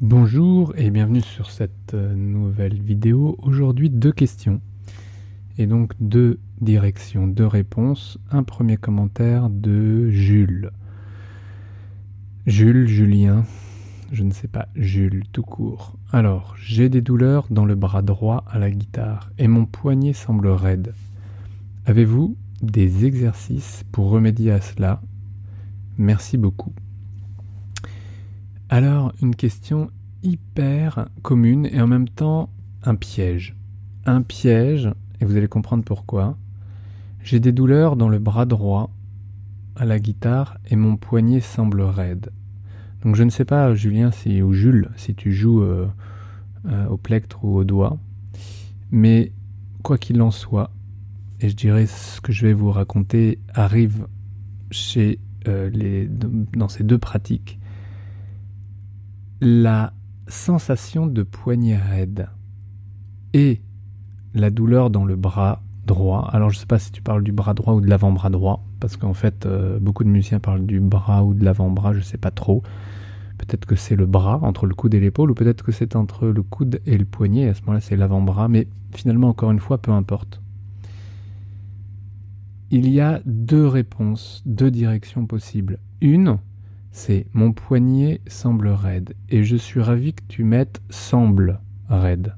Bonjour et bienvenue sur cette euh, nouvelle vidéo. Aujourd'hui deux questions et donc deux directions, deux réponses. Un premier commentaire de Jules. Jules, Julien, je ne sais pas, Jules tout court. Alors, j'ai des douleurs dans le bras droit à la guitare et mon poignet semble raide. Avez-vous des exercices pour remédier à cela? Merci beaucoup. Alors, une question hyper commune et en même temps un piège. Un piège, et vous allez comprendre pourquoi. J'ai des douleurs dans le bras droit à la guitare et mon poignet semble raide. Donc je ne sais pas, Julien, si, ou Jules, si tu joues euh, euh, au plectre ou au doigt, mais quoi qu'il en soit, et je dirais ce que je vais vous raconter arrive chez euh, les, dans ces deux pratiques la sensation de poignet raide et la douleur dans le bras droit. Alors je ne sais pas si tu parles du bras droit ou de l'avant-bras droit, parce qu'en fait euh, beaucoup de musiciens parlent du bras ou de l'avant-bras, je ne sais pas trop. Peut-être que c'est le bras entre le coude et l'épaule, ou peut-être que c'est entre le coude et le poignet, à ce moment-là c'est l'avant-bras, mais finalement encore une fois, peu importe. Il y a deux réponses, deux directions possibles. Une, c'est mon poignet semble raide et je suis ravi que tu mettes semble raide.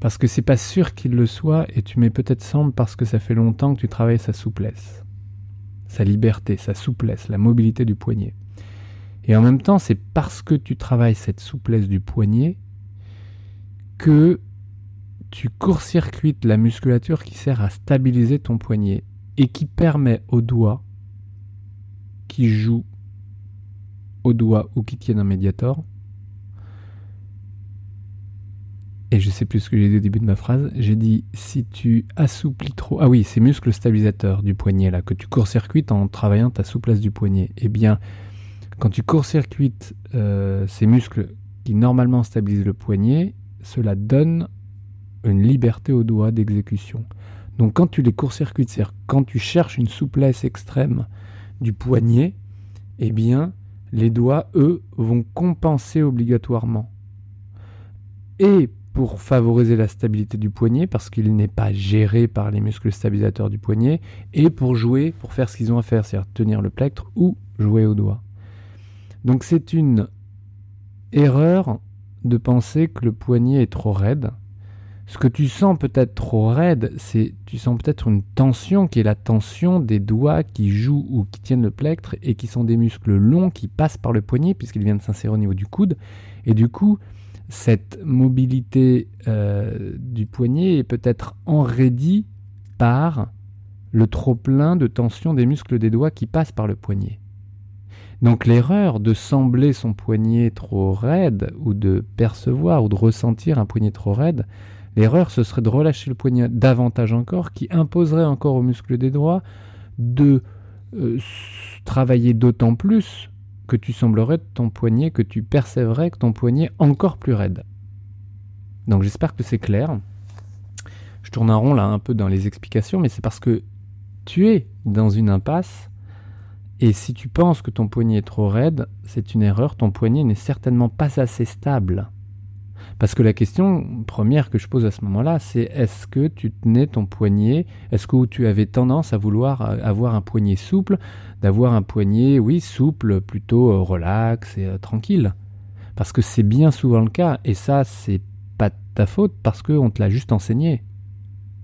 Parce que c'est pas sûr qu'il le soit et tu mets peut-être semble parce que ça fait longtemps que tu travailles sa souplesse, sa liberté, sa souplesse, la mobilité du poignet. Et en même temps, c'est parce que tu travailles cette souplesse du poignet que tu court-circuites la musculature qui sert à stabiliser ton poignet et qui permet aux doigts qui jouent au doigt ou qui tiennent un médiator. Et je sais plus ce que j'ai dit au début de ma phrase. J'ai dit si tu assouplis trop. Ah oui, ces muscles stabilisateurs du poignet là, que tu court-circuites en travaillant ta souplesse du poignet. Eh bien, quand tu court-circuites euh, ces muscles qui normalement stabilisent le poignet, cela donne une liberté au doigt d'exécution. Donc quand tu les court-circuites, c'est-à-dire quand tu cherches une souplesse extrême du poignet, eh bien, les doigts, eux, vont compenser obligatoirement. Et pour favoriser la stabilité du poignet, parce qu'il n'est pas géré par les muscles stabilisateurs du poignet, et pour jouer, pour faire ce qu'ils ont à faire, c'est-à-dire tenir le plectre ou jouer au doigt. Donc c'est une erreur de penser que le poignet est trop raide, ce que tu sens peut-être trop raide, c'est tu sens peut-être une tension qui est la tension des doigts qui jouent ou qui tiennent le plectre et qui sont des muscles longs qui passent par le poignet puisqu'il vient de s'insérer au niveau du coude. Et du coup, cette mobilité euh, du poignet est peut-être enraidie par le trop-plein de tension des muscles des doigts qui passent par le poignet. Donc l'erreur de sembler son poignet trop raide ou de percevoir ou de ressentir un poignet trop raide, L'erreur, ce serait de relâcher le poignet davantage encore, qui imposerait encore aux muscles des doigts de euh, travailler d'autant plus que tu semblerais ton poignet, que tu percevrais que ton poignet encore plus raide. Donc j'espère que c'est clair. Je tourne un rond là un peu dans les explications, mais c'est parce que tu es dans une impasse et si tu penses que ton poignet est trop raide, c'est une erreur, ton poignet n'est certainement pas assez stable. Parce que la question première que je pose à ce moment-là, c'est est-ce que tu tenais ton poignet? Est-ce que tu avais tendance à vouloir euh, avoir un poignet souple, d'avoir un poignet, oui, souple, plutôt euh, relax et euh, tranquille Parce que c'est bien souvent le cas, et ça, c'est pas ta faute parce qu'on te l'a juste enseigné.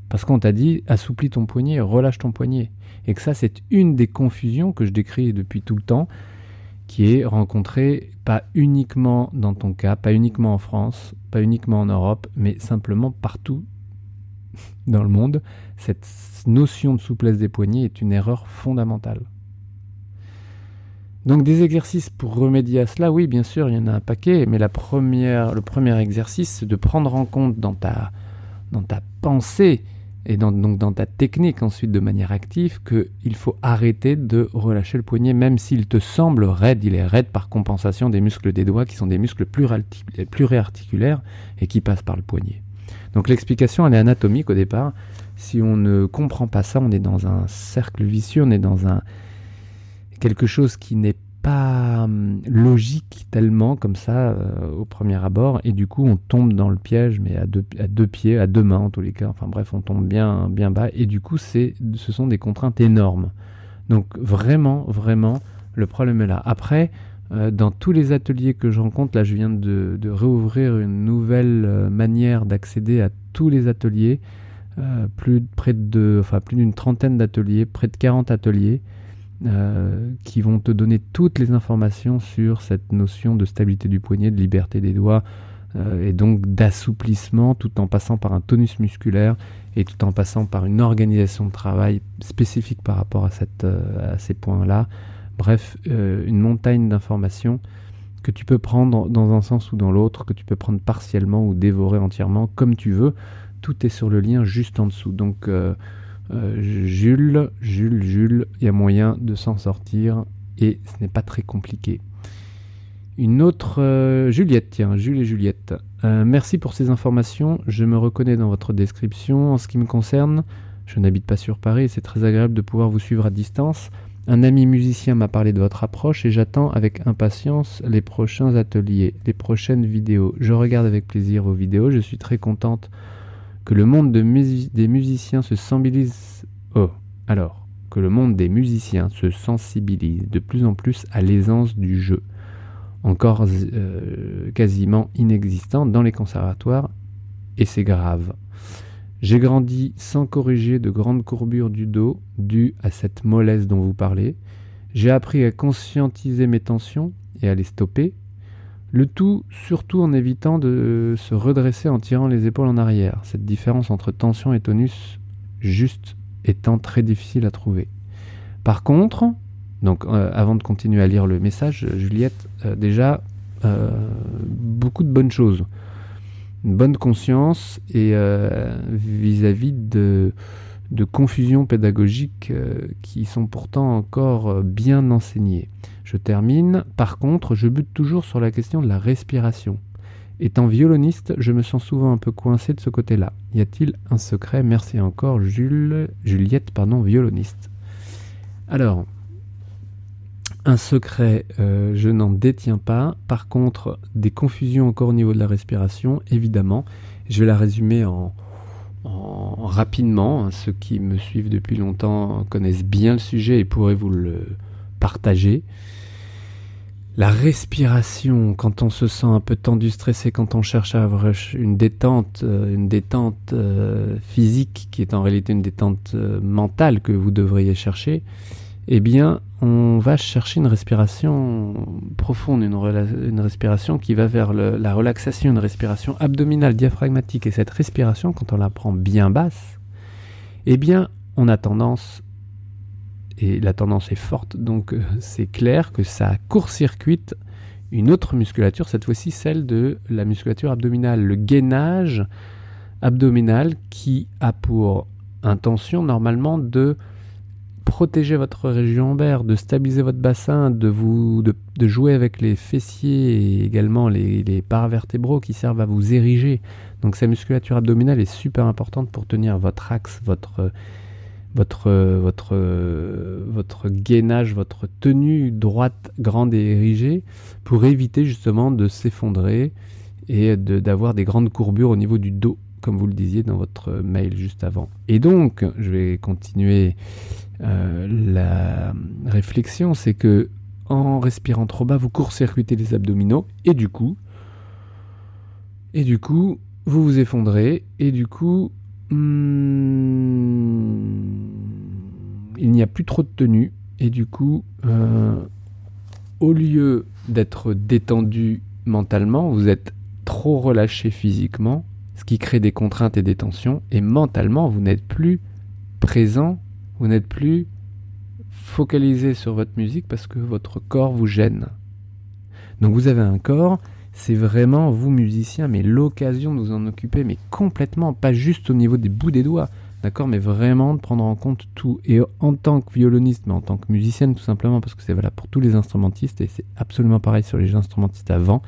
Parce qu'on t'a dit assouplis ton poignet, relâche ton poignet. Et que ça, c'est une des confusions que je décris depuis tout le temps qui est rencontré pas uniquement dans ton cas, pas uniquement en France, pas uniquement en Europe, mais simplement partout dans le monde. Cette notion de souplesse des poignets est une erreur fondamentale. Donc des exercices pour remédier à cela, oui, bien sûr, il y en a un paquet, mais le premier exercice, c'est de prendre en compte dans ta, dans ta pensée et donc dans ta technique ensuite de manière active qu'il faut arrêter de relâcher le poignet même s'il te semble raide, il est raide par compensation des muscles des doigts qui sont des muscles réarticulaires et qui passent par le poignet. Donc l'explication elle est anatomique au départ. Si on ne comprend pas ça, on est dans un cercle vicieux, on est dans un quelque chose qui n'est pas hum, logique tellement comme ça euh, au premier abord et du coup on tombe dans le piège mais à deux, pieds, à deux mains en tous les cas, enfin bref on tombe bien, bien bas et du coup c'est, ce sont des contraintes énormes. Donc vraiment, vraiment le problème est là. Après, euh, dans tous les ateliers que je rencontre, là je viens de, réouvrir une nouvelle euh, manière d'accéder à tous les ateliers, plus, près enfin, plus d'une trentaine d'ateliers, près de 40 ateliers. Euh, qui vont te donner toutes les informations sur cette notion de stabilité du poignet, de liberté des doigts, euh, et donc d'assouplissement tout en passant par un tonus musculaire et tout en passant par une organisation de travail spécifique par rapport à, euh, à ces points-là. Bref, une montagne d'informations que tu peux prendre dans un sens ou dans l'autre, que tu peux prendre partiellement ou dévorer entièrement, comme tu veux. Tout est sur le lien juste en dessous. Donc euh, Jules, Jules, Jules, il y a moyen de s'en sortir et ce n'est pas très compliqué. Une autre euh, Juliette, tiens, Jules et Juliette. Euh, merci pour ces informations. Je me reconnais dans votre description. En ce qui me concerne, je n'habite pas sur Paris et c'est très agréable de pouvoir vous suivre à distance. Un ami musicien m'a parlé de votre approche et j'attends avec impatience les prochains ateliers, les prochaines vidéos. Je regarde avec plaisir vos vidéos. Je suis très contente que le monde des musiciens se sensibilise. Oh, alors, que le monde des musiciens se sensibilise de plus en plus à l'aisance du jeu, encore euh, quasiment inexistant dans les conservatoires, et c'est grave. J'ai grandi sans corriger de grandes courbures du dos dues à cette mollesse dont vous parlez. J'ai appris à conscientiser mes tensions et à les stopper, le tout surtout en évitant de se redresser en tirant les épaules en arrière, cette différence entre tension et tonus juste étant très difficile à trouver. Par contre, donc euh, avant de continuer à lire le message, Juliette, euh, déjà euh, beaucoup de bonnes choses. Une bonne conscience et vis-à-vis de, de confusions pédagogiques qui sont pourtant encore bien enseignées. Je termine. Par contre, je bute toujours sur la question de la respiration. Étant violoniste, je me sens souvent un peu coincé de ce côté-là. Y a-t-il un secret? Merci encore, Juliette, pardon, violoniste. Alors, un secret, euh, je n'en détiens pas. Par contre, des confusions encore au niveau de la respiration, évidemment. Je vais la résumer en, rapidement. Ceux qui me suivent depuis longtemps connaissent bien le sujet et pourraient vous le partager. La respiration, quand on se sent un peu tendu, stressé, quand on cherche à avoir une détente, euh, une détente euh, physique qui est en réalité une détente euh, mentale que vous devriez chercher, eh bien, on va chercher une respiration profonde, une, respiration qui va vers la relaxation, une respiration abdominale, diaphragmatique. Et cette respiration, quand on la prend bien basse, eh bien, on a tendance et la tendance est forte, donc euh, c'est clair que ça court-circuite une autre musculature, cette fois-ci celle de la musculature abdominale, le gainage abdominal qui a pour intention normalement de protéger votre région lombaire, de stabiliser votre bassin, de, vous, de, jouer avec les fessiers et également les, les paravertébraux qui servent à vous ériger. Donc sa musculature abdominale est super importante pour tenir votre axe, votre votre, votre, votre gainage, votre tenue droite, grande et érigée, pour éviter justement de s'effondrer et d'avoir des grandes courbures au niveau du dos, comme vous le disiez dans votre mail juste avant. Et donc, je vais continuer euh, la réflexion, c'est que en respirant trop bas, vous court-circuitez les abdominaux et du coup, et du coup, vous vous effondrez et du coup, Hmm, il n'y a plus trop de tenue et du coup, euh, au lieu d'être détendu mentalement, vous êtes trop relâché physiquement, ce qui crée des contraintes et des tensions, et mentalement, vous n'êtes plus présent, vous n'êtes plus focalisé sur votre musique parce que votre corps vous gêne. Donc vous avez un corps c'est vraiment, vous musiciens, mais l'occasion de vous en occuper, mais complètement, pas juste au niveau des bouts des doigts, d'accord, mais vraiment de prendre en compte tout. Et en tant que violoniste, mais en tant que musicienne, tout simplement, parce que c'est valable pour tous les instrumentistes, et c'est absolument pareil sur les instrumentistes avant.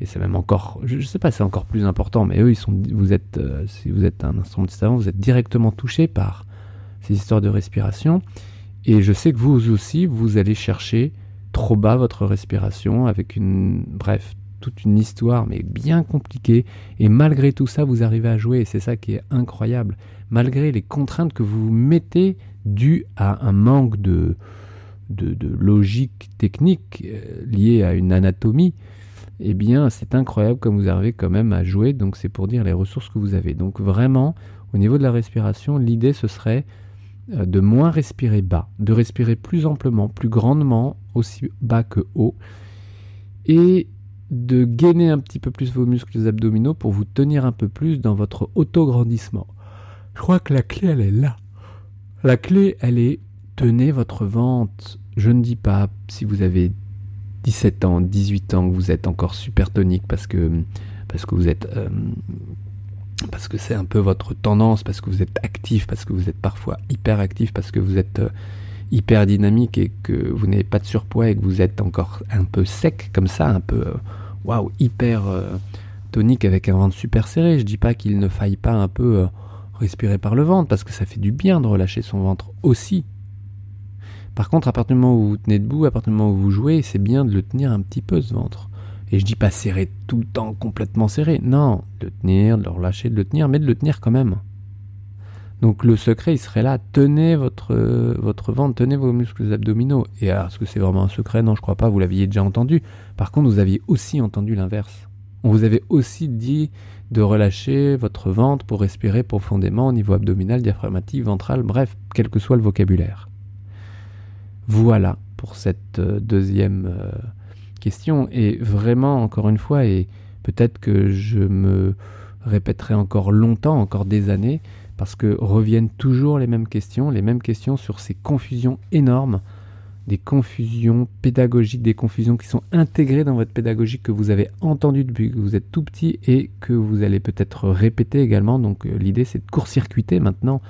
Et c'est même encore, je, ne sais pas, c'est encore plus important, mais eux, ils sont, vous êtes, euh, si vous êtes un instrumentiste avant, vous êtes directement touché par ces histoires de respiration. Et je sais que vous aussi, vous allez chercher trop bas votre respiration, avec une, bref, toute une histoire, mais bien compliquée. Et malgré tout ça, vous arrivez à jouer. Et c'est ça qui est incroyable. Malgré les contraintes que vous mettez dues à un manque de, de, logique technique euh, liée à une anatomie, eh bien, c'est incroyable comme vous arrivez quand même à jouer. Donc, c'est pour dire les ressources que vous avez. Donc, vraiment, au niveau de la respiration, l'idée, ce serait euh, de moins respirer bas, de respirer plus amplement, plus grandement, aussi bas que haut, et de gainer un petit peu plus vos muscles abdominaux pour vous tenir un peu plus dans votre auto-grandissement. Je crois que la clé, elle est là. La clé, elle est tenez votre ventre. Je ne dis pas si vous avez 17 ans, 18 ans, vous êtes encore super tonique parce que, vous êtes. Euh, parce que c'est un peu votre tendance, parce que vous êtes actif, parce que vous êtes parfois hyper actif, parce que vous êtes euh, hyper dynamique et que vous n'avez pas de surpoids et que vous êtes encore un peu sec comme ça, un peu euh, waouh, hyper tonique avec un ventre super serré. Je dis pas qu'il ne faille pas un peu respirer par le ventre parce que ça fait du bien de relâcher son ventre aussi. Par contre, à partir du moment où vous tenez debout, à partir du moment où vous jouez, c'est bien de le tenir un petit peu ce ventre. Et je dis pas serré tout le temps, complètement serré. Non, de le tenir, de le relâcher, de le tenir, mais de le tenir quand même. Donc le secret, il serait là. Tenez votre, votre ventre, tenez vos muscles abdominaux. Et est-ce que c'est vraiment un secret? Non, je crois pas. Vous l'aviez déjà entendu. Par contre, vous aviez aussi entendu l'inverse. On vous avait aussi dit de relâcher votre ventre pour respirer profondément au niveau abdominal, diaphragmatique, ventral, bref, quel que soit le vocabulaire. Voilà pour cette euh, deuxième euh, question. Et vraiment, encore une fois, et peut-être que je me répéterai encore longtemps, encore des années, parce que reviennent toujours les mêmes questions, les mêmes questions sur ces confusions énormes, des confusions pédagogiques, des confusions qui sont intégrées dans votre pédagogie que vous avez entendues depuis que vous êtes tout petit et que vous allez peut-être répéter également. Donc euh, l'idée c'est de court-circuiter maintenant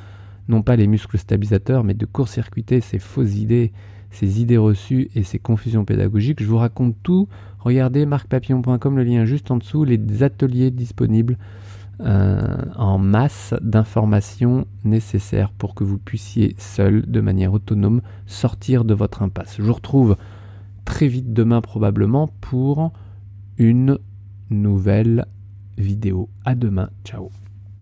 non pas les muscles stabilisateurs, mais de court-circuiter ces fausses idées, ces idées reçues et ces confusions pédagogiques. Je vous raconte tout. Regardez marcpapillon.com, le lien juste en dessous, les ateliers disponibles euh, en masse d'informations nécessaires pour que vous puissiez seul, de manière autonome, sortir de votre impasse. Je vous retrouve très vite demain probablement pour une nouvelle vidéo. À demain. Ciao.